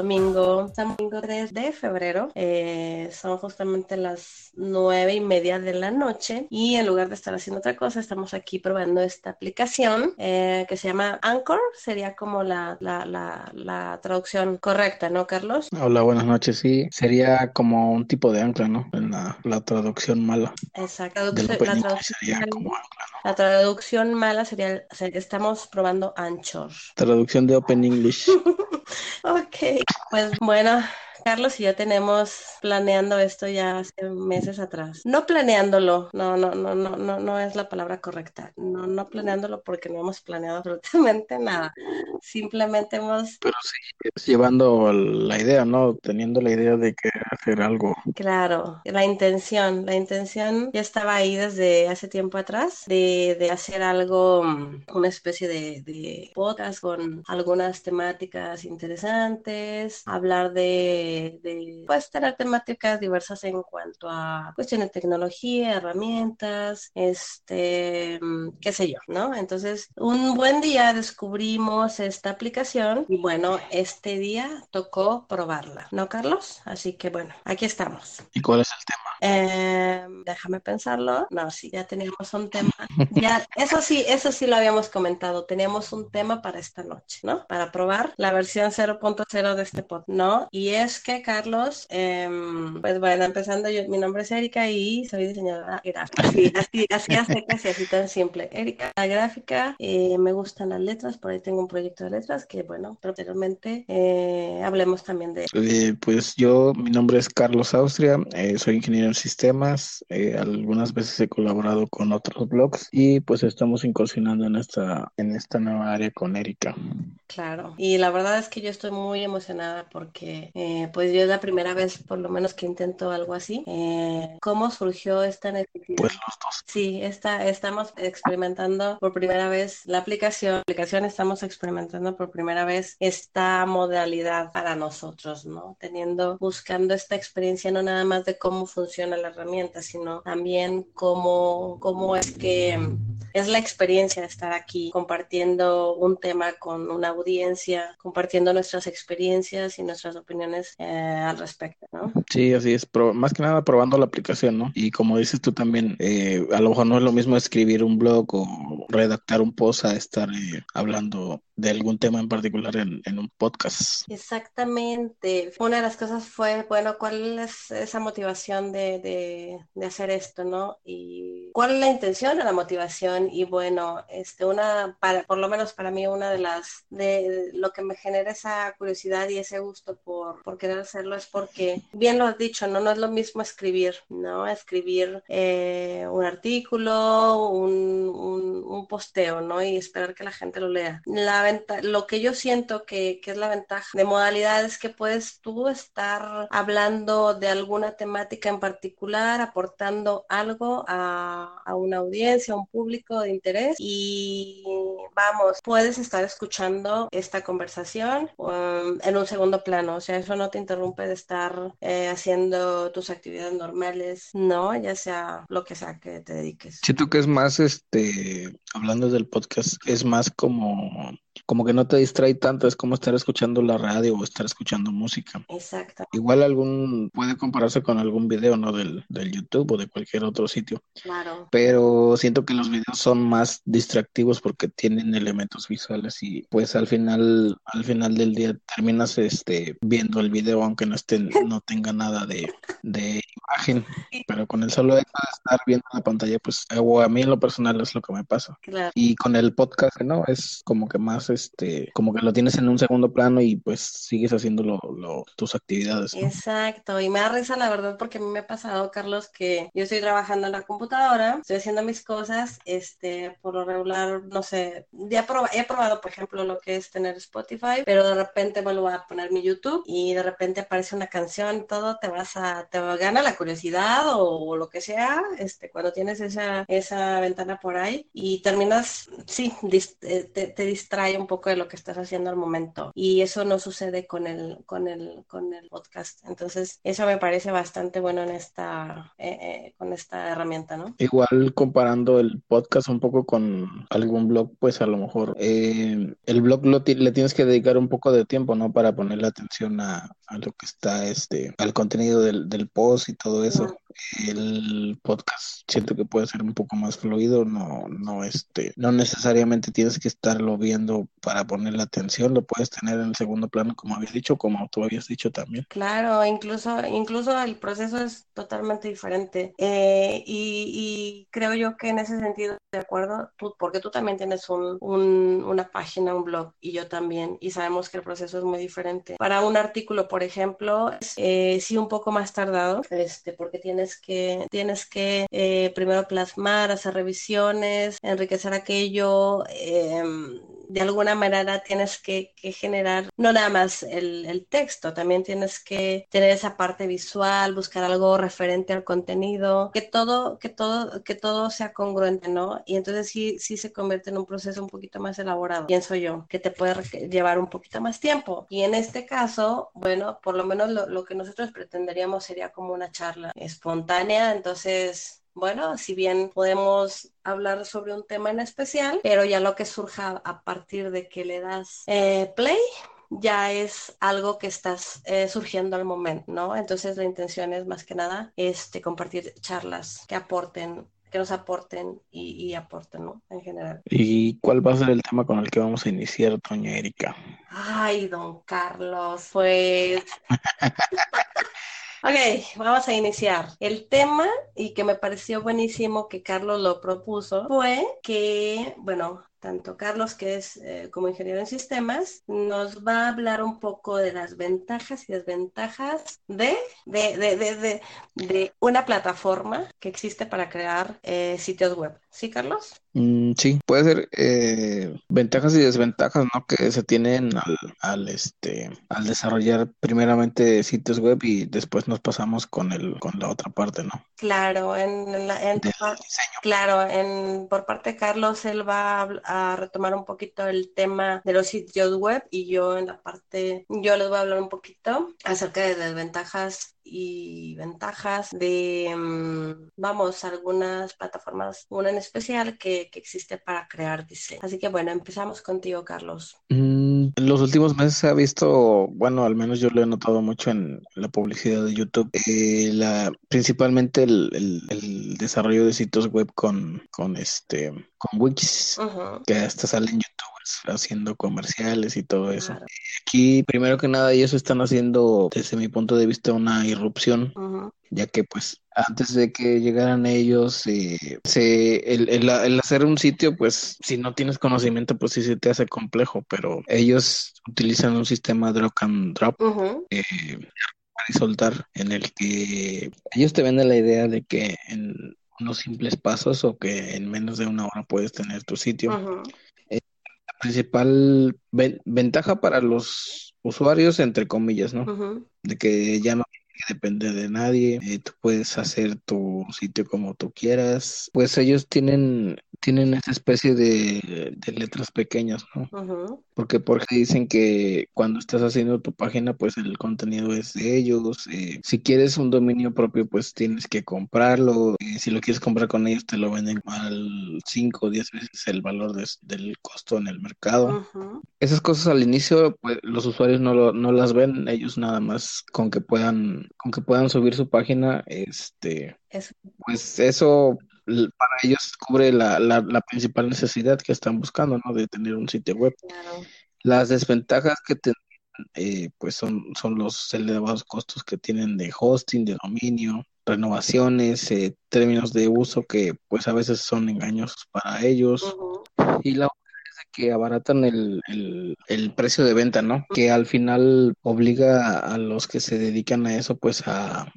domingo, domingo 3 de febrero. Eh, son justamente las nueve y media de la noche y en lugar de estar haciendo otra cosa, estamos aquí probando esta aplicación eh, que se llama Anchor. Sería como la, la, la, la, traducción correcta, ¿no, Carlos? Hola, buenas noches. Sí, sería como un tipo de ancla, ¿no? En la, traducción mala. Exacto. La traducción, sería como ancla, ¿no? La traducción mala sería, estamos probando Anchor. Traducción de Open English. ok, pues bueno, Carlos y yo tenemos planeando esto ya hace meses atrás. No planeándolo, no, no, no, no, no, no es la palabra correcta. No, no planeándolo porque no hemos planeado absolutamente nada. Simplemente hemos. Pero sí, llevando la idea, ¿no? Teniendo la idea de que hacer algo. Claro, la intención, la intención ya estaba ahí desde hace tiempo atrás de, de hacer algo, una especie de, de podcast con algunas temáticas interesantes, hablar de de, pues tener temáticas diversas en cuanto a cuestiones de tecnología, herramientas, este, mm, qué sé yo, ¿no? Entonces, un buen día descubrimos esta aplicación y bueno, este día tocó probarla, ¿no, Carlos? Así que bueno, aquí estamos. ¿Y cuál es el tema? Eh, déjame pensarlo. No, sí, ya teníamos un tema. Ya, eso sí, eso sí lo habíamos comentado. Teníamos un tema para esta noche, ¿no? Para probar la versión 0.0 de este pod, ¿no? Y es que, Carlos, em, pues bueno, empezando yo, mi nombre es Erika y soy diseñadora gráfica. Así, así, así, así, así, tan simple. Erika, la gráfica, eh, me gustan las letras, por ahí tengo un proyecto de letras que, bueno, posteriormente eh, hablemos también de... Eh, pues yo, mi nombre es Carlos Austria, soy ingeniero sistemas, eh, algunas veces he colaborado con otros blogs y pues estamos incursionando en esta, en esta nueva área con Erika. Claro, y la verdad es que yo estoy muy emocionada porque eh, pues yo es la primera vez por lo menos que intento algo así. Eh, ¿Cómo surgió esta necesidad? Pues los dos. Sí, está, estamos experimentando por primera vez la aplicación, la aplicación estamos experimentando por primera vez esta modalidad para nosotros, ¿no? Teniendo, buscando esta experiencia no nada más de cómo funciona la herramienta, sino también cómo, cómo es que es la experiencia de estar aquí compartiendo un tema con una audiencia, compartiendo nuestras experiencias y nuestras opiniones eh, al respecto, ¿no? Sí, así es, más que nada probando la aplicación, ¿no? Y como dices tú también, eh, a lo mejor no es lo mismo escribir un blog o redactar un post a estar eh, hablando de algún tema en particular en, en, un podcast. Exactamente. Una de las cosas fue, bueno, ¿cuál es esa motivación de, de, de hacer esto, no? Y cuál es la intención de la motivación y bueno, este, una, para, por lo menos para mí, una de las, de, lo que me genera esa curiosidad y ese gusto por, por querer hacerlo es porque, bien lo has dicho, no, no es lo mismo escribir, ¿no? Escribir eh, un artículo, un, un, un, posteo, ¿no? Y esperar que la gente lo lea. La venta, lo que yo siento que, que es la ventaja de modalidad es que puedes tú estar hablando de alguna temática en particular, aportando algo a, a una audiencia, a un público de interés y vamos, puedes estar escuchando esta conversación um, en un segundo plano, o sea, eso no te interrumpe de estar eh, haciendo tus actividades normales, ¿no? Ya sea lo que sea que te dediques. Siento que es más, este, hablando del podcast, es más como como que no te distrae tanto, es como estar escuchando la radio o estar escuchando música. Exacto. Igual algún, puede compararse con algún video, ¿no? Del, del YouTube o de cualquier otro sitio. Claro. Pero siento que los videos son más distractivos porque tienen elementos visuales y pues al final, al final del día terminas este viendo el video aunque no esté, no tenga nada de, de imagen. Pero con el solo hecho de estar viendo la pantalla, pues, o a mí en lo personal es lo que me pasa. Claro. Y con el podcast, ¿no? Es como que más este, como que lo tienes en un segundo plano y pues sigues haciendo lo, tus actividades. Exacto, y me da risa la verdad porque a mí me ha pasado, Carlos, que yo estoy trabajando en la computadora, estoy haciendo mis cosas, este, por lo regular, no sé, ya he probado, por ejemplo, lo que es tener Spotify, pero de repente vuelvo a poner mi YouTube y de repente aparece una canción, todo te vas a, te gana la curiosidad o, lo que sea, este, cuando tienes esa, esa ventana por ahí y terminas, sí, eh, te, distrae un poco de lo que estás haciendo al momento. Y eso no sucede con el, con el, con el podcast. Entonces, eso me parece bastante bueno en esta, eh, eh, con esta herramienta, ¿no? Igual comparando el podcast un poco con algún blog, pues a lo mejor el blog lo le tienes que dedicar un poco de tiempo, ¿no? Para ponerle atención a, a lo que está, este, al contenido del, del post y todo eso el podcast siento que puede ser un poco más fluido, no, no, este, no necesariamente tienes que estarlo viendo para ponerle atención, lo puedes tener en el segundo plano, como había dicho, como tú habías dicho también. Claro, incluso, incluso el proceso es totalmente diferente. Eh, y, creo yo que en ese sentido, de acuerdo, tú, porque tú también tienes un, una página, un blog, y yo también, y sabemos que el proceso es muy diferente. Para un artículo, por ejemplo, eh, sí un poco más tardado, este, porque tiene que, tienes que eh, primero plasmar, hacer revisiones, enriquecer aquello. Em, de alguna manera tienes que, generar no nada más el, texto, también tienes que tener esa parte visual, buscar algo referente al contenido, que todo, que todo, que todo sea congruente, ¿no? Y entonces sí, sí se convierte en un proceso un poquito más elaborado, pienso yo, que te puede llevar un poquito más tiempo. Y en este caso, bueno, por lo menos lo, lo que nosotros pretenderíamos sería como una charla espontánea, entonces bueno, si bien podemos hablar sobre un tema en especial, pero ya lo que surja a partir de que le das eh, play, ya es algo que estás eh, surgiendo al momento, ¿no? Entonces la intención es más que nada este, compartir charlas que aporten que nos aporten y, aporten, ¿no? En general. ¿Y cuál va a ser el tema con el que vamos a iniciar, doña Erika? Ay, don Carlos, pues... Ok, vamos a iniciar. El tema, y que me pareció buenísimo que Carlos lo propuso, fue que, bueno, tanto Carlos, que es eh, como ingeniero en sistemas, nos va a hablar un poco de las ventajas y desventajas de, de, de, de una plataforma que existe para crear eh, sitios web. ¿Sí, Carlos? Mm, sí, puede ser eh, ventajas y desventajas, ¿no? Que se tienen al, al, este, al desarrollar primeramente sitios web y después nos pasamos con el, con la otra parte, ¿no? Claro, en, la, en claro, en, por parte de Carlos, él va a a retomar un poquito el tema de los sitios web y yo en la parte, yo les voy a hablar un poquito acerca de desventajas y ventajas de, mm, vamos, algunas plataformas, una en especial que, que, existe para crear diseño. Así que bueno, empezamos contigo, Carlos. Mm, en los últimos meses se ha visto, bueno, al menos yo lo he notado mucho en la publicidad de YouTube, eh, la, principalmente el, el, desarrollo de sitios web con, con este con Wix, que hasta salen haciendo comerciales y todo eso. Aquí, primero que nada, ellos están haciendo, desde mi punto de vista, una irrupción, ya que pues antes de que llegaran ellos, eh, se, el, el, hacer un sitio, pues si no tienes conocimiento, pues sí se te hace complejo, pero ellos utilizan un sistema drag and drop. Eh, y soltar en el que ellos te venden la idea de que en unos simples pasos o que en menos de una hora puedes tener tu sitio. Principal ventaja para los usuarios, entre comillas, ¿no? De que ya no depende de nadie, eh, tú puedes hacer tu sitio como tú quieras, pues ellos tienen tienen esa especie de, letras pequeñas, ¿no? Porque porque dicen que cuando estás haciendo tu página, pues el contenido es de ellos. Eh, si quieres un dominio propio, pues tienes que comprarlo. Eh, si lo quieres comprar con ellos, te lo venden al 5 o 10 veces el valor del costo en el mercado. Esas cosas al inicio, pues los usuarios no, lo, no las ven, ellos nada más con que puedan, con que puedan subir su página, este, pues eso para ellos cubre la, la, principal necesidad que están buscando, ¿no? De tener un sitio web. Las desventajas que tienen, eh, pues son, son los elevados costos que tienen de hosting, de dominio, renovaciones, eh, términos de uso que pues a veces son engañosos para ellos. Y la que abaratan el, el, el, precio de venta, ¿no? Que al final obliga a los que se dedican a eso pues a,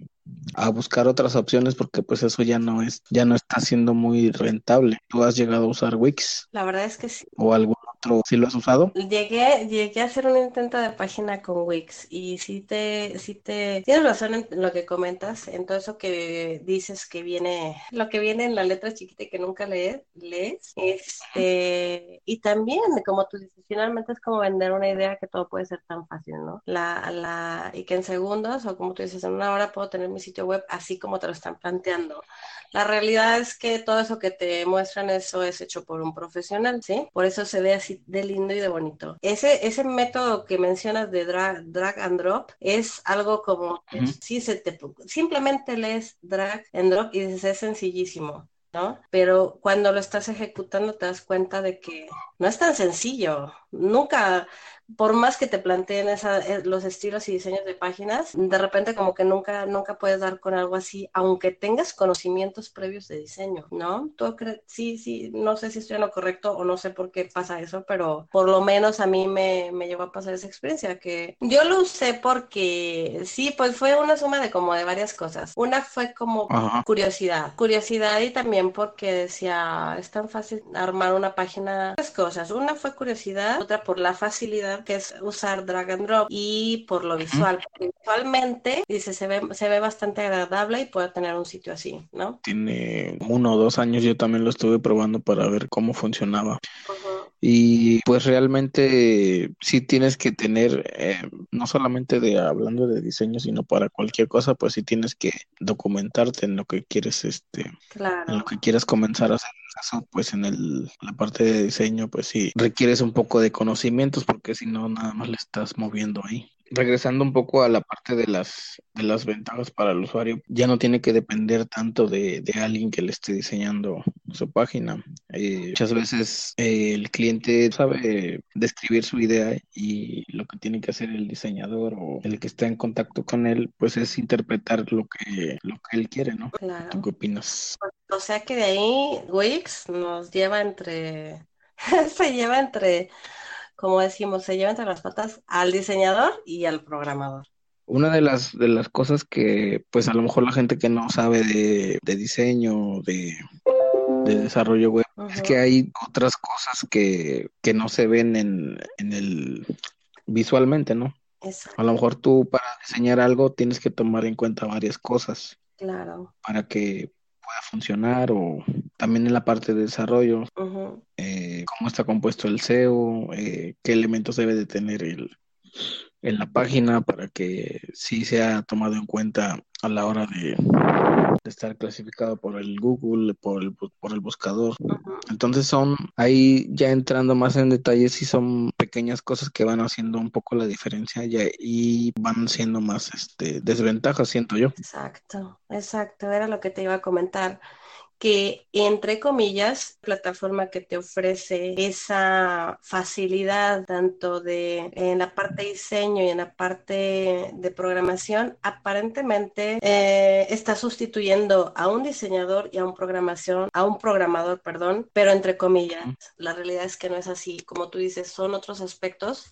a buscar otras opciones porque pues eso ya no es ya no está siendo muy rentable. ¿Tú has llegado a usar Wix? La verdad es que sí. ¿O algún otro, ¿sí lo has usado? Llegué, llegué a hacer un intento de página con Wix y si te, si te, tienes razón en lo que comentas, en todo eso que dices que viene, lo que viene en la letra chiquita y que nunca lees, lees, este, y también, como tú dices, finalmente es como vender una idea que todo puede ser tan fácil, ¿no? La, la, y que en segundos, o como tú dices, en una hora puedo tener mi sitio web así como te lo están planteando. La realidad es que todo eso que te muestran, eso es hecho por un profesional, ¿sí? Por eso se ve así de lindo y de bonito. Ese, ese método que mencionas de drag, drag and drop es algo como, si se te, simplemente lees drag and drop y dices, es sencillísimo. ¿no? Pero cuando lo estás ejecutando te das cuenta de que no es tan sencillo. Nunca, por más que te planteen esa, eh, los estilos y diseños de páginas, de repente como que nunca, nunca puedes dar con algo así, aunque tengas conocimientos previos de diseño, ¿no? ¿Tú? Sí, sí, no sé si estoy en lo correcto o no sé por qué pasa eso, pero por lo menos a mí me, me llegó a pasar esa experiencia, que yo lo usé porque sí, pues fue una suma de como de varias cosas. Una fue como curiosidad, curiosidad y también porque decía, es tan fácil armar una página, tres cosas. Una fue curiosidad, otra por la facilidad que es usar drag and drop y por lo visual. visualmente, dice, se ve, se ve bastante agradable y puede tener un sitio así, ¿no? Tiene uno o dos años, yo también lo estuve probando para ver cómo funcionaba. Y pues realmente sí tienes que tener, eh, no solamente de hablando de diseño, sino para cualquier cosa, pues sí tienes que documentarte en lo que quieres, este, en lo que quieras comenzar a hacer. pues en el, la parte de diseño, pues sí requieres un poco de conocimientos, porque si no, nada más le estás moviendo ahí regresando un poco a la parte de las, de las ventajas para el usuario, ya no tiene que depender tanto de, de alguien que le esté diseñando su página. Eh, muchas veces eh, el cliente sabe describir su idea y lo que tiene que hacer el diseñador o el que está en contacto con él, pues es interpretar lo que, lo que él quiere, ¿no? ¿Tú qué opinas? O sea que de ahí Wix nos lleva entre, se lleva entre como decimos, se lleva entre las patas al diseñador y al programador. Una de las, de las cosas que, pues a lo mejor la gente que no sabe de, diseño, de, desarrollo web, es que hay otras cosas que, no se ven en, en el visualmente, ¿no? A lo mejor tú para diseñar algo tienes que tomar en cuenta varias cosas. Claro. Para que pueda funcionar o también en la parte de desarrollo, eh, cómo está compuesto el SEO, eh, qué elementos debe de tener el, en la página para que sí sea tomado en cuenta a la hora de, estar clasificado por el Google, por el, por el buscador. Entonces son ahí ya entrando más en detalles y son pequeñas cosas que van haciendo un poco la diferencia ya, y van siendo más este desventajas, siento yo. Exacto, exacto, era lo que te iba a comentar que, entre comillas, plataforma que te ofrece esa facilidad tanto de en la parte de diseño y en la parte de programación, aparentemente eh, está sustituyendo a un diseñador y a un programación, a un programador, perdón, pero entre comillas, la realidad es que no es así. Como tú dices, son otros aspectos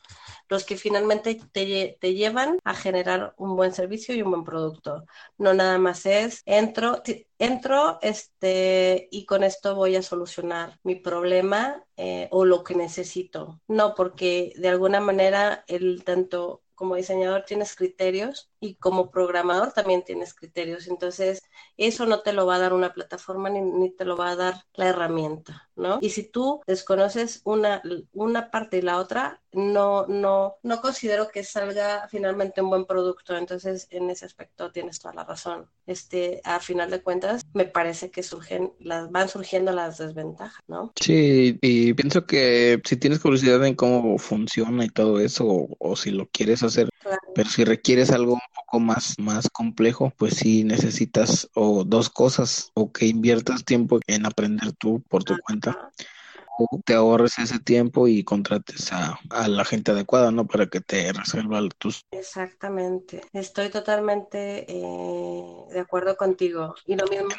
los que finalmente te, te llevan a generar un buen servicio y un buen producto. No nada más es entro, entro este, y con esto voy a solucionar mi problema eh, o lo que necesito. No, porque de alguna manera el tanto como diseñador tienes criterios y como programador también tienes criterios. Entonces, eso no te lo va a dar una plataforma ni, ni, te lo va a dar la herramienta, ¿no? Y si tú desconoces una, una parte y la otra, no, no, no considero que salga finalmente un buen producto. Entonces, en ese aspecto tienes toda la razón. Este, a final de cuentas, me parece que surgen, las, van surgiendo las desventajas, ¿no? Sí, y pienso que si tienes curiosidad en cómo funciona y todo eso, o, o si lo quieres hacer, pero si requieres algo un poco más, más complejo, pues sí necesitas o dos cosas, o que inviertas tiempo en aprender tú por tu cuenta, o te ahorres ese tiempo y contrates a, la gente adecuada, ¿no? Para que te resuelva tus... Exactamente, estoy totalmente eh, de acuerdo contigo. Y lo mismo,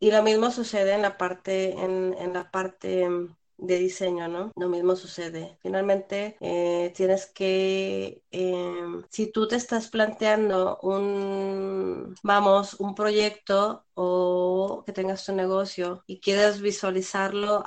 y lo mismo sucede en la parte, en, en la parte de diseño, ¿no? Lo mismo sucede. Finalmente, eh, tienes que, em, si tú te estás planteando un, vamos, un proyecto o que tengas tu negocio y quieres visualizarlo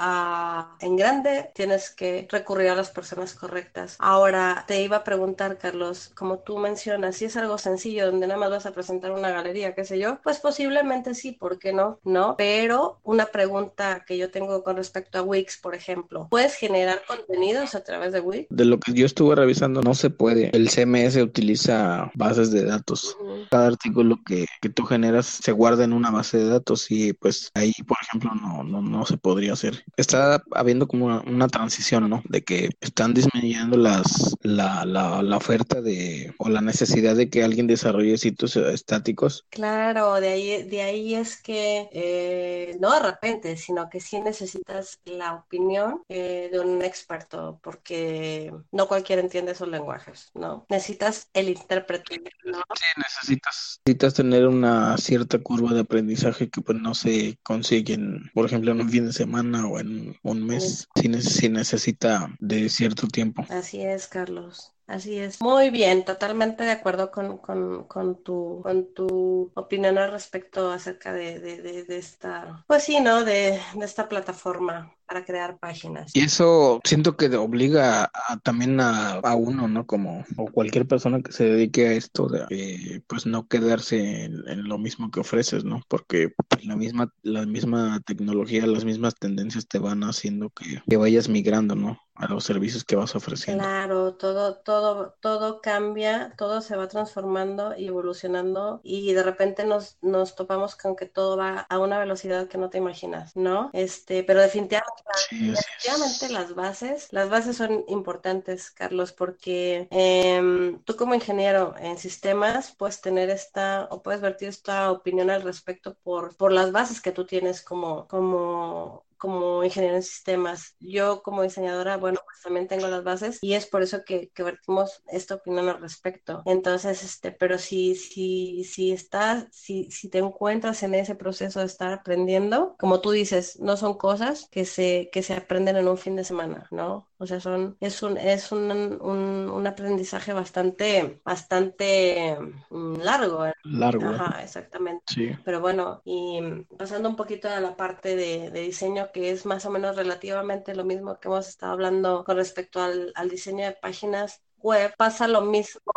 en grande, tienes que recurrir a las personas correctas. Ahora, te iba a preguntar, Carlos, como tú mencionas, si es algo sencillo donde nada más vas a presentar una galería, qué sé yo, pues posiblemente sí, ¿por qué no? No, pero una pregunta que yo tengo con respecto a Wix, por ejemplo, ¿puedes generar contenidos a través de Wix? De lo que yo estuve revisando, no se puede. El CMS utiliza bases de datos. Cada artículo que, que tú generas se guarda en una base de datos y pues ahí, por ejemplo, no, no, no se podría hacer. Está habiendo como una, transición, ¿no? De que están disminuyendo las, la, la, la, oferta de o la necesidad de que alguien desarrolle sitios estáticos. Claro, de ahí, de ahí es que eh, no de repente, sino que sí necesitas la opinión eh, de un experto, porque no cualquiera entiende esos lenguajes, ¿no? Necesitas el intérprete, ¿no? Sí, necesitas, necesitas tener una cierta curva de aprendizaje que pues no se consiguen, por ejemplo, en un fin de semana o en un mes, si, si necesita de cierto tiempo. Así es, Carlos. Así es. Muy bien, totalmente de acuerdo con, con, con, tu, con tu opinión al respecto acerca de, de, de, esta, pues sí, ¿no? De, de, esta plataforma para crear páginas. Y eso siento que obliga también a, a, uno, ¿no? Como o cualquier persona que se dedique a esto, de pues no quedarse en, lo mismo que ofreces, ¿no? Porque la misma, la misma tecnología, las mismas tendencias te van haciendo que, que vayas migrando, ¿no? A los servicios que vas ofreciendo. Claro, todo, todo, todo cambia, todo se va transformando y evolucionando y de repente nos, nos topamos con que todo va a una velocidad que no te imaginas, ¿no? Este, pero definitivamente, definitivamente las bases, las bases son importantes, Carlos, porque em, tú como ingeniero en sistemas puedes tener esta o puedes vertir esta opinión al respecto por, por las bases que tú tienes como, como como ingeniero en sistemas. Yo como diseñadora, bueno, pues también tengo las bases y es por eso que, vertimos esta opinión al respecto. Entonces, este, pero si, si, si estás, si, si te encuentras en ese proceso de estar aprendiendo, como tú dices, no son cosas que se, que se aprenden en un fin de semana, ¿no? O sea, son, es un, es un, un, aprendizaje bastante, bastante mm, largo. ¿eh? Largo. Ajá, exactamente. Sí. Pero bueno, y pasando un poquito a la parte de, de diseño, que es más o menos relativamente lo mismo que hemos estado hablando con respecto al, al diseño de páginas web, pasa lo mismo.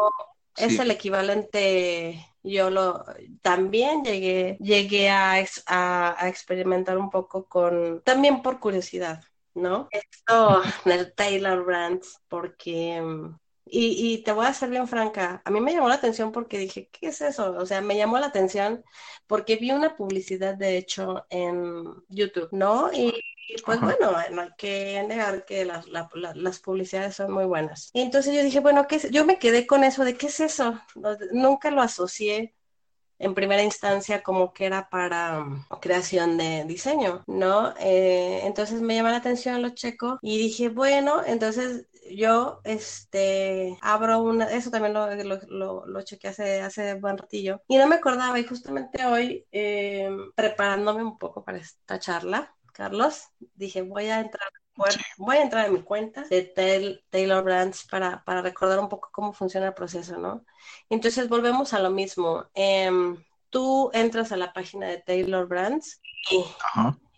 Es el equivalente yo lo también llegué llegué a, a, a, experimentar un poco con también por curiosidad ¿no? Esto del Taylor Brands, porque, y, y, te voy a ser bien franca, a mí me llamó la atención porque dije, ¿qué es eso? O sea, me llamó la atención porque vi una publicidad, de hecho, en YouTube, ¿no? Y, pues bueno, no hay que negar que las, las publicidades son muy buenas. Y entonces yo dije, bueno, ¿qué es? yo me quedé con eso de qué es eso. Nunca lo asocié en primera instancia como que era para um, creación de diseño, ¿no? Eh, entonces me llama la atención lo checo y dije, bueno, entonces yo este abro una, eso también lo, lo, lo, chequé hace, hace buen ratillo y no me acordaba y justamente hoy eh, preparándome un poco para esta charla, Carlos, dije voy a entrar voy a entrar en mi cuenta de Taylor Brands para, para, recordar un poco cómo funciona el proceso, ¿no? Entonces volvemos a lo mismo. Em, tú entras a la página de Taylor Brands y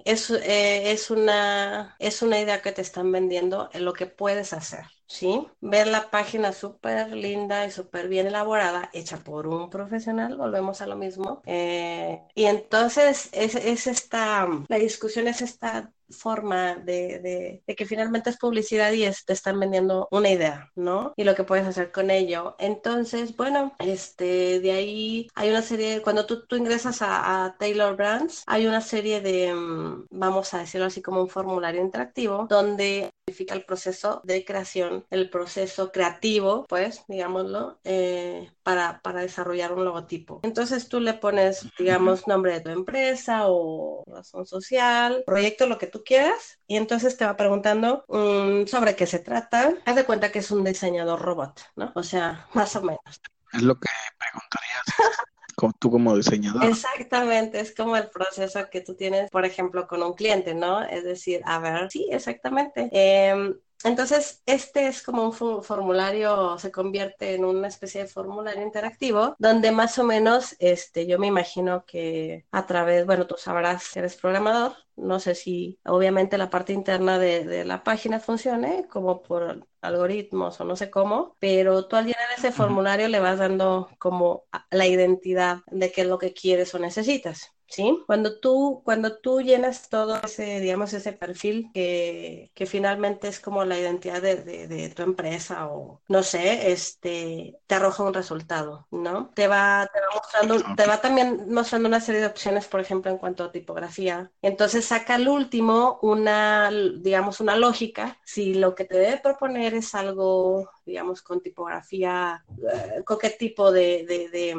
es, eh, es, una, es una idea que te están vendiendo en lo que puedes hacer. ¿sí? Ver la página súper linda y súper bien elaborada, hecha por un profesional, volvemos a lo mismo. Eh, y entonces es, es, esta, la discusión es esta forma de, de, que finalmente es publicidad y te están vendiendo una idea, ¿no? Y lo que puedes hacer con ello. Entonces, bueno, este, de ahí hay una serie, cuando tú, tú ingresas a, a, Taylor Brands, hay una serie de, mm, vamos a decirlo así como un formulario interactivo, donde verifica el proceso de creación, el proceso creativo, pues, digámoslo, eh, para, para desarrollar un logotipo. Entonces tú le pones, digamos, nombre de tu empresa o razón social, proyecto, lo que tú quieras, y entonces te va preguntando um, sobre qué se trata. Haz de cuenta que es un diseñador robot, ¿no? O sea, más o menos. Es lo que preguntarías como tú como diseñador. Exactamente, es como el proceso que tú tienes, por ejemplo, con un cliente, ¿no? Es decir, a ver, sí, exactamente. Eh, entonces, este es como un formulario, se convierte en una especie de formulario interactivo, donde más o menos, este, yo me imagino que a través, bueno, tú sabrás que eres programador, no sé si obviamente la parte interna de, de la página funcione como por algoritmos o no sé cómo, pero tú al llenar ese formulario le vas dando como la identidad de qué es lo que quieres o necesitas. ¿Sí? Cuando tú, cuando tú llenas todo ese, digamos, ese perfil que, que finalmente es como la identidad de, de, tu empresa o no sé, este, te arroja un resultado, ¿no? Te va, te va mostrando, te va también mostrando una serie de opciones, por ejemplo, en cuanto a tipografía. Entonces saca al último una, digamos, una lógica. Si lo que te debe proponer es algo digamos, con tipografía, eh, con qué tipo de,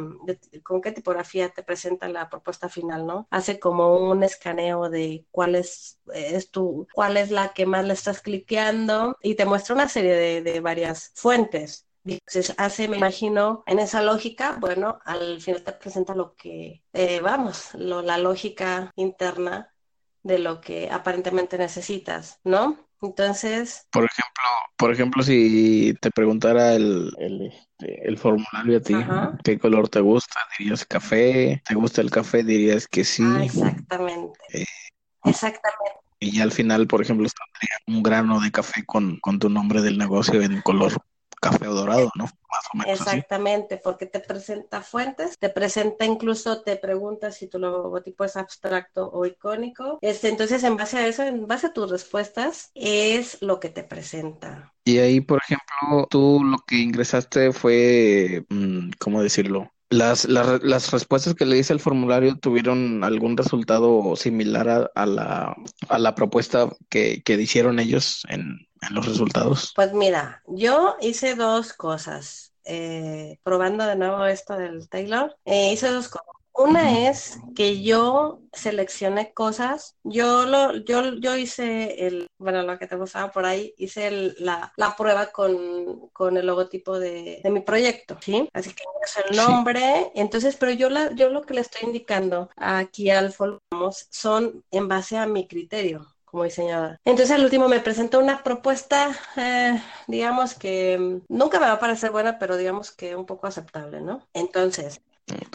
con qué tipografía te presenta la propuesta final, ¿no? Hace como un escaneo de cuál es, tu, cuál es la que más le estás cliqueando y te muestra una serie de, varias fuentes. Entonces hace, me imagino, en esa lógica, bueno, al final te presenta lo que, eh, vamos, la lógica interna de lo que aparentemente necesitas, ¿no? Entonces. Por ejemplo, por ejemplo, si te preguntara el, el, este, formulario a ti, ¿qué color te gusta? ¿Dirías café? ¿Te gusta el café? Dirías que sí. Ah, exactamente. Eh, exactamente. Y ya al final, por ejemplo, un grano de café con, con tu nombre del negocio en color café dorado, ¿no? Más o menos Exactamente, porque te presenta fuentes, te presenta incluso, te pregunta si tu logotipo es abstracto o icónico. Este, entonces, en base a eso, en base a tus respuestas, es lo que te presenta. Y ahí, por ejemplo, tú lo que ingresaste fue, mm, ¿cómo decirlo? Las, las, las, respuestas que le hice al formulario tuvieron algún resultado similar a, la, a la propuesta que, que hicieron ellos en, en los resultados? Pues mira, yo hice dos cosas. Eh, probando de nuevo esto del Taylor, eh, hice dos cosas. Una es que yo seleccioné cosas, yo lo, yo, yo hice el, bueno, lo que te gustaba por ahí, hice la, la, prueba con, con, el logotipo de, de, mi proyecto, ¿sí? Así que es el nombre, entonces, pero yo, la, yo lo que le estoy indicando aquí al follow son en base a mi criterio, como diseñadora. Entonces al último me presentó una propuesta, eh, digamos que mm, nunca me va a parecer buena, pero digamos que un poco aceptable, ¿no? Entonces,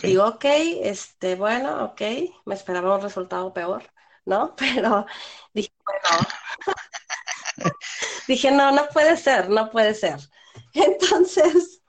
digo, ok, este, bueno, ok, me esperaba un resultado peor, ¿no? Pero dije, bueno, dije, no, no puede ser, no puede ser. Entonces,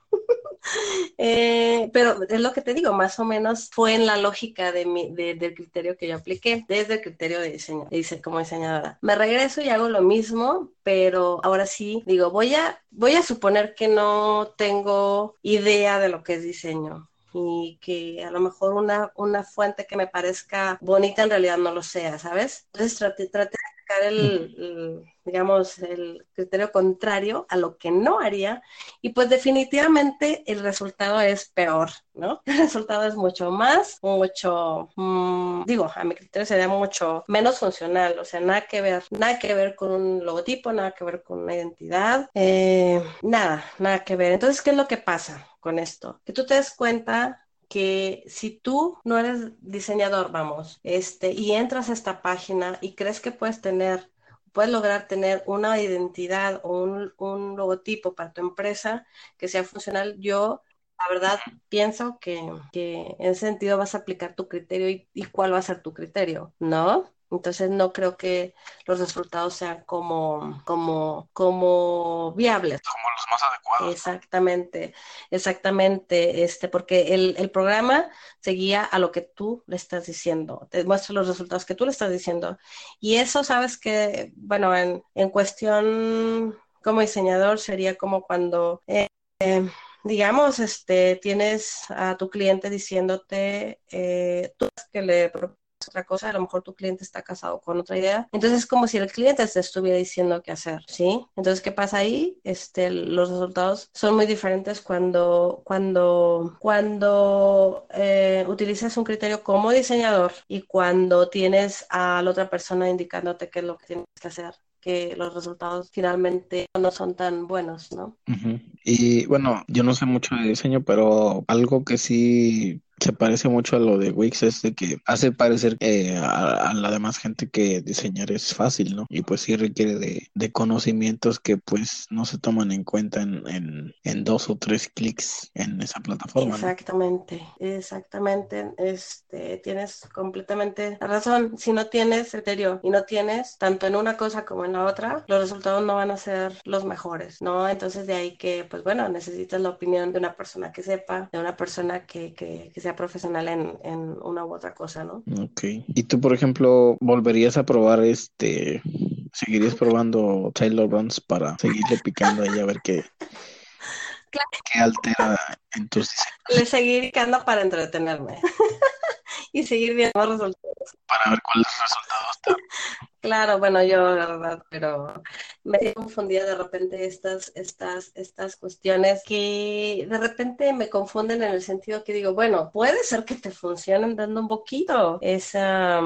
eh, pero es lo que te digo, más o menos fue en la lógica de mi, del criterio que yo apliqué, desde el criterio de diseño, dice como diseñadora. Me regreso y hago lo mismo, pero ahora sí, digo, voy a, voy a suponer que no tengo idea de lo que es diseño y que a lo mejor una, una fuente que me parezca bonita en realidad no lo sea, ¿sabes? Entonces traté, traté el, digamos, el criterio contrario a lo que no haría y pues definitivamente el resultado es peor, ¿no? El resultado es mucho más, mucho, mm, digo, a mi criterio sería mucho menos funcional, o sea, nada que ver, nada que ver con un logotipo, nada que ver con una identidad, eh, nada, nada que ver. Entonces, ¿qué es lo que pasa con esto? Que tú te des cuenta que si tú no eres diseñador, vamos, este, y entras a esta página y crees que puedes tener, puedes lograr tener una identidad o un, logotipo para tu empresa que sea funcional, yo la verdad pienso que, en ese sentido vas a aplicar tu criterio y, y cuál va a ser tu criterio, ¿no? Entonces no creo que los resultados sean como, como, como viables. Como los más adecuados. Exactamente, exactamente, este, porque el, el programa seguía a lo que tú le estás diciendo, te muestra los resultados que tú le estás diciendo. Y eso, sabes que, bueno, en, en cuestión como diseñador sería como cuando eh, digamos, este, tienes a tu cliente diciéndote, eh, tú que le otra cosa, a lo mejor tu cliente está casado con otra idea. Entonces es como si el cliente te estuviera diciendo qué hacer, ¿sí? Entonces, ¿qué pasa ahí? Este, los resultados son muy diferentes cuando, cuando, cuando eh, utilizas un criterio como diseñador y cuando tienes a la otra persona indicándote qué es lo que tienes que hacer que los resultados finalmente no son tan buenos, ¿no? Y bueno, yo no sé mucho de diseño, pero algo que sí se parece mucho a lo de Wix, es de que hace parecer eh, a, la demás gente que diseñar es fácil, ¿no? Y pues sí requiere de, de conocimientos que pues no se toman en cuenta en, en, dos o tres clics en esa plataforma. Exactamente, exactamente. Este, tienes completamente razón. Si no tienes criterio y no tienes tanto en una cosa como en la otra, los resultados no van a ser los mejores, ¿no? Entonces de ahí que, pues bueno, necesitas la opinión de una persona que sepa, de una persona que, que, que sea profesional en, en, una u otra cosa, ¿no? Ok. ¿Y tú, por ejemplo, volverías a probar este, seguirías probando Taylor Runs para seguirle picando ahí a ver qué, qué altera en tus diseños? Le seguiré picando para entretenerme y seguir viendo resultados. Para ver cuáles resultados Claro, bueno, yo la verdad, pero me confundía de repente estas, estas, estas cuestiones que de repente me confunden en el sentido que digo, bueno, puede ser que te funcionen dando un poquito esa,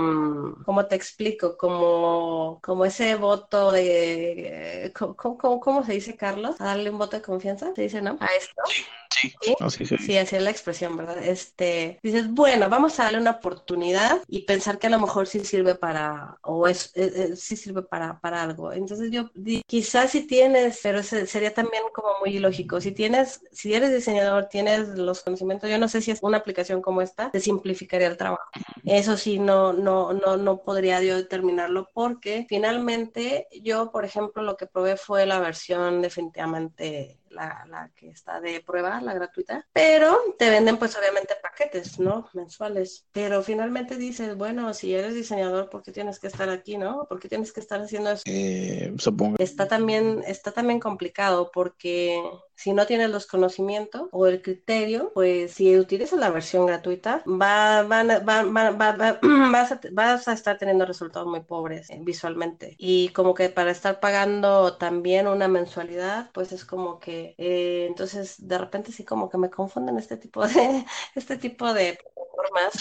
¿cómo te explico? Como, como ese voto de, ¿cómo, cómo, se dice, Carlos? A darle un voto de confianza, ¿se dice, no? A esto. Sí, sí, sí, sí, así es la expresión, ¿verdad? Este, dices, bueno, vamos a darle una oportunidad y pensar que a lo mejor sí sirve para, o es eh, sí sirve para, para algo. Entonces yo quizás si tienes, pero sería también como muy ilógico, si tienes, si eres diseñador, tienes los conocimientos, yo no sé si es una aplicación como esta, te simplificaría el trabajo. Eso sí, no, no, no, no podría yo determinarlo porque finalmente yo, por ejemplo, lo que probé fue la versión definitivamente la, la, que está de prueba, la gratuita, pero te venden pues obviamente paquetes, ¿no? Mensuales. Pero finalmente dices, bueno, si eres diseñador, ¿por qué tienes que estar aquí, no? ¿Por qué tienes que estar haciendo eso? Eh, supongo. Está también, está también complicado porque si no tienes los conocimientos o el criterio, pues si utilizas la versión gratuita, va, va, va, vas, a, vas, a, estar teniendo resultados muy pobres eh, visualmente. Y como que para estar pagando también una mensualidad, pues es como que, eh, entonces de repente sí como que me confunden este tipo de, este tipo de plataformas.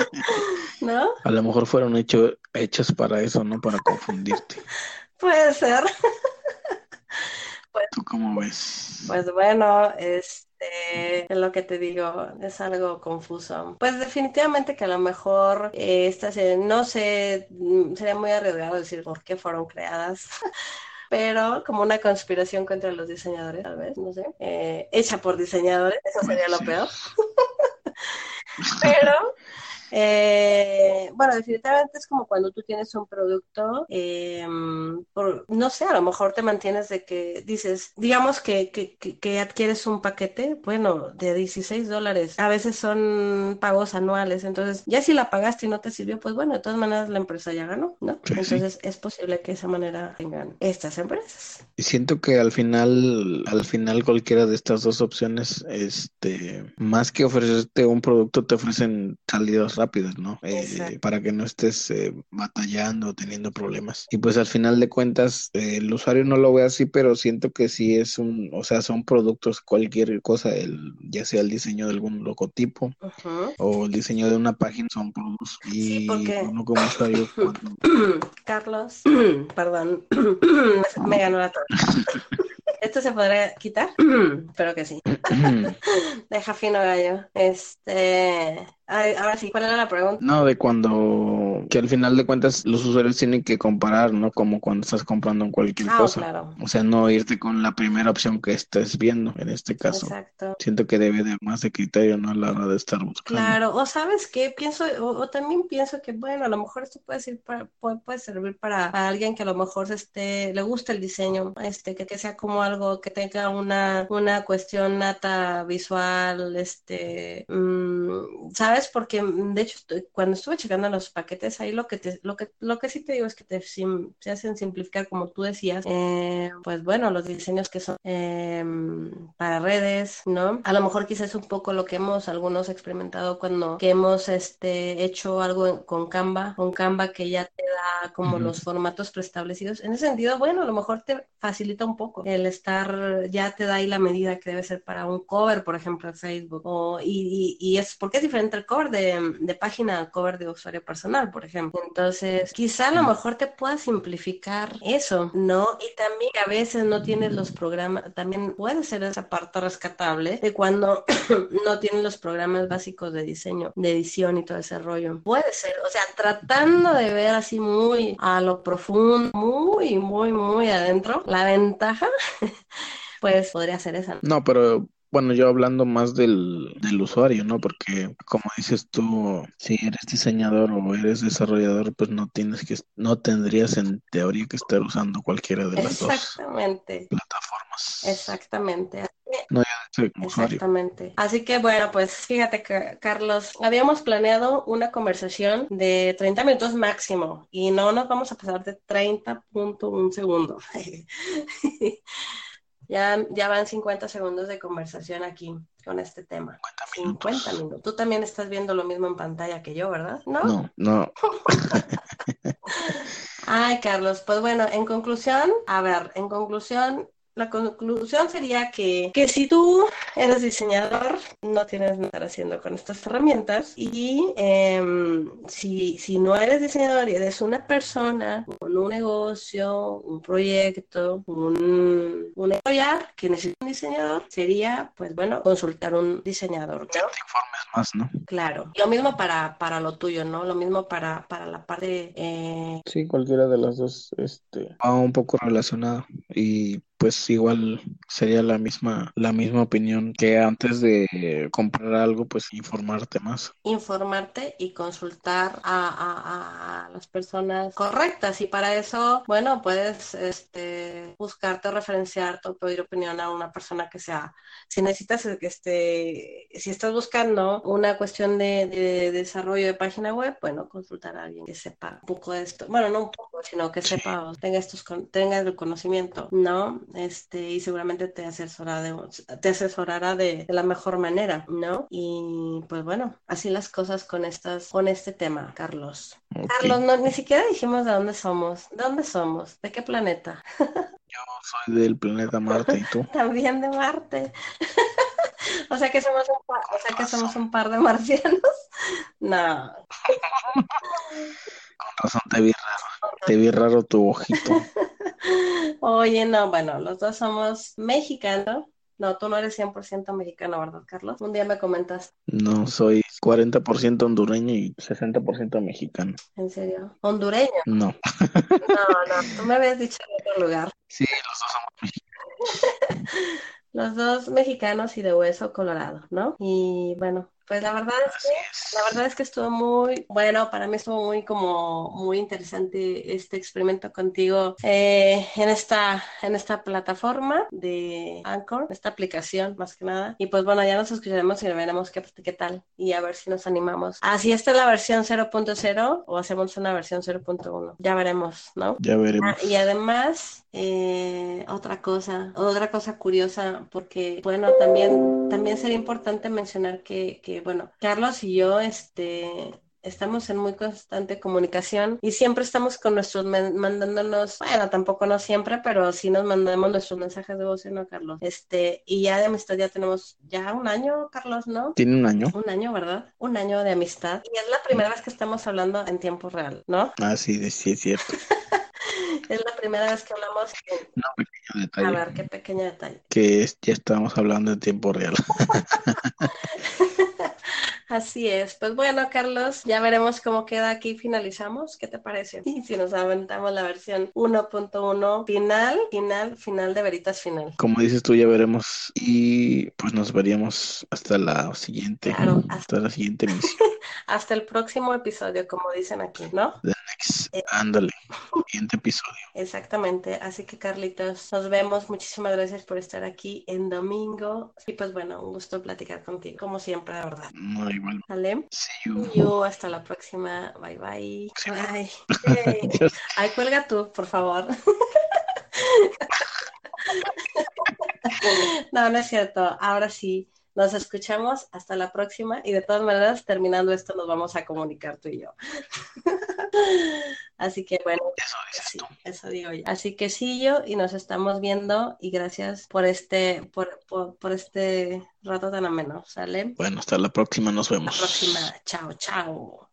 ¿No? A lo mejor fueron hecho, hechos para eso, ¿no? Para confundirte. Puede ser. Pues, ¿Tú cómo ves? Pues bueno, este, es lo que te digo, es algo confuso. Pues definitivamente que a lo mejor eh, estas, no sé, mm, sería muy arriesgado decir por qué fueron creadas. pero como una conspiración contra los diseñadores, tal vez, no sé, eh, hecha por diseñadores, eso sería lo peor. pero eh, bueno, definitivamente es como cuando tú tienes un producto, eh, por, no sé, a lo mejor te mantienes de que dices, digamos que, que, que, adquieres un paquete, bueno, de 16 dólares, a veces son pagos anuales, entonces ya si la pagaste y no te sirvió, pues bueno, de todas maneras la empresa ya ganó, ¿no? entonces es posible que de esa manera tengan estas empresas. Y siento que al final, al final cualquiera de estas dos opciones, este, más que ofrecerte un producto, te ofrecen salidas rápidas, ¿no? Eh, para que no estés eh, batallando, teniendo problemas. Y pues al final de cuentas, eh, el usuario no lo ve así, pero siento que sí es un, o sea, son productos, cualquier cosa, el, ya sea el diseño de algún logotipo o el diseño de una página, son productos. Y uno como usuario. Carlos, perdón, me ganó la torre. ¿Esto se podrá quitar? Espero que sí. Deja fino gallo. Este, ahora sí, ¿cuál era la pregunta? No, de cuando, que al final de cuentas los usuarios tienen que comparar, ¿no? Como cuando estás comprando cualquier ah, cosa. Claro. O sea, no irte con la primera opción que estés viendo, en este caso. Exacto. Siento que debe de más de criterio, ¿no? A la hora de estar buscando. Claro, o sabes qué, pienso, o, también pienso que, bueno, a lo mejor esto puede, ser para, puede, servir para, alguien que a lo mejor este, le gusta el diseño, este, que, que sea como algo que tenga una, una cuestión nata visual, este, mm, ¿sabes? Porque de hecho cuando estuve checando los paquetes ahí lo que te, lo que lo que sí te digo es que te se hacen simplificar como tú decías, eh, pues bueno, los diseños que son em, para redes, ¿no? A lo mejor quizás un poco lo que hemos algunos experimentado cuando que hemos este hecho algo con Canva, con Canva que ya te como los formatos preestablecidos. En ese sentido, bueno, a lo mejor te facilita un poco el estar, ya te da ahí la medida que debe ser para un cover, por ejemplo, en Facebook. O, y, y, es porque es diferente el cover de, de página al cover de usuario personal, por ejemplo. Entonces, quizá a lo mejor te pueda simplificar eso, ¿no? Y también a veces no tienes los programas, también puede ser esa parte rescatable de cuando no tienes los programas básicos de diseño, de edición y todo ese rollo. Puede ser, o sea, tratando de ver así muy a lo profundo, muy, muy, muy adentro, la ventaja, pues podría ser esa. No, pero bueno, yo hablando más del, del, usuario, ¿no? Porque como dices tú, si eres diseñador o eres desarrollador, pues no tienes que, no tendrías en teoría que estar usando cualquiera de las dos plataformas. Exactamente. No. Exactamente. Así que bueno, pues fíjate que Carlos, habíamos planeado una conversación de 30 minutos máximo y no nos vamos a pasar de 30.1 segundos. Ya, ya van 50 segundos de conversación aquí con este tema. 50 minutos. Tú también estás viendo lo mismo en pantalla que yo, ¿verdad? No, no. no. Ay, Carlos, pues bueno, en conclusión, a ver, en conclusión, la conclusión sería que, que si tú eres diseñador, no tienes nada haciendo con estas herramientas y em, si, si no eres diseñador y eres una persona con un negocio, un proyecto, un, un que necesita un diseñador, sería, pues bueno, consultar un diseñador. ¿no? Te informes más, ¿no? Claro. Lo mismo para, para lo tuyo, ¿no? Lo mismo para, para la parte... Eh... Sí, cualquiera de las dos este, va un poco relacionada y pues igual sería la misma, la misma opinión que antes de comprar algo, pues informarte más. Informarte y consultar a, las personas correctas. Y para eso, bueno, puedes este, buscarte, referenciarte o pedir opinión a una persona que sea, si necesitas, este, si estás buscando una cuestión de, desarrollo de página web, bueno, consultar a alguien que sepa un poco de esto. Bueno, no un poco, sino que sepa, tenga estos, tenga el conocimiento, ¿no? este, y seguramente te asesorará de, te asesorará de, la mejor manera, ¿no? Y pues bueno, así las cosas con estas, con este tema, Carlos. Carlos, no, ni siquiera dijimos de dónde somos, ¿de dónde somos? ¿De qué planeta? Yo soy del planeta Marte y tú. También de Marte. o sea que somos un par, o sea que somos un par de marcianos. No. Con razón te vi raro. Te vi raro tu ojito. Oye, no, bueno, los dos somos mexicanos. No, tú no eres 100% mexicano, ¿verdad, Carlos? Un día me comentas. No, soy 40% hondureño y 60% mexicano. ¿En serio? ¿Hondureño? No. no, no, tú me habías dicho en otro lugar. Sí, los dos somos mexicanos. los dos mexicanos y de hueso colorado, ¿no? Y bueno, pues la verdad es que, la verdad es que estuvo muy, bueno, para mí estuvo muy como muy interesante este experimento contigo eh, en esta, en esta plataforma de Anchor, esta aplicación más que nada. Y pues bueno, ya nos escucharemos y veremos qué, qué tal y a ver si nos animamos. Ah, si esta es la versión 0.0 o hacemos una versión 0.1. Ya veremos, ¿no? Ya veremos. Ah, y además, eh, otra cosa, otra cosa curiosa, porque bueno, también, también sería importante mencionar que bueno, Carlos y yo, este, estamos en muy constante comunicación y siempre estamos con nuestros mandándonos, bueno, tampoco no siempre, pero sí nos mandamos nuestros mensajes de voz, ¿no, Carlos? Este, y ya de amistad ya tenemos ya un año, Carlos, ¿no? Tiene un año. Un año, ¿verdad? Un año de amistad. Y es la primera vez que estamos hablando en tiempo real, ¿no? Ah, sí, sí, es cierto. es la primera vez que hablamos. No, pequeño detalle. A ver, qué pequeño detalle. Que ya estamos hablando en tiempo real. Así es. Pues bueno, Carlos, ya veremos cómo queda aquí. Finalizamos. ¿Qué te parece? Y si nos aventamos la versión 1.1 final, final, final de Veritas final. Como dices tú, ya veremos. Y pues nos veríamos hasta la siguiente. Claro, hasta, la siguiente emisión. hasta el próximo episodio, como dicen aquí, ¿no? The next. Eh, Ándale. Siguiente episodio. Exactamente. Así que, Carlitos, nos vemos. Muchísimas gracias por estar aquí en domingo. Y pues bueno, un gusto platicar contigo, como siempre, de verdad. Muy ¿Vale? See you. Hasta la próxima. Bye bye. Bye. Ay, cuelga tú, por favor. no, no es cierto. Ahora sí. Nos escuchamos hasta la próxima y de todas maneras, terminando esto, nos vamos a comunicar tú y yo. Así que bueno, eso dices tú. Eso digo yo. Así que sí yo y nos estamos viendo y gracias por este, por, por, por este rato tan ameno, ¿sale? Bueno, hasta la próxima, nos vemos. La próxima, chao, chao.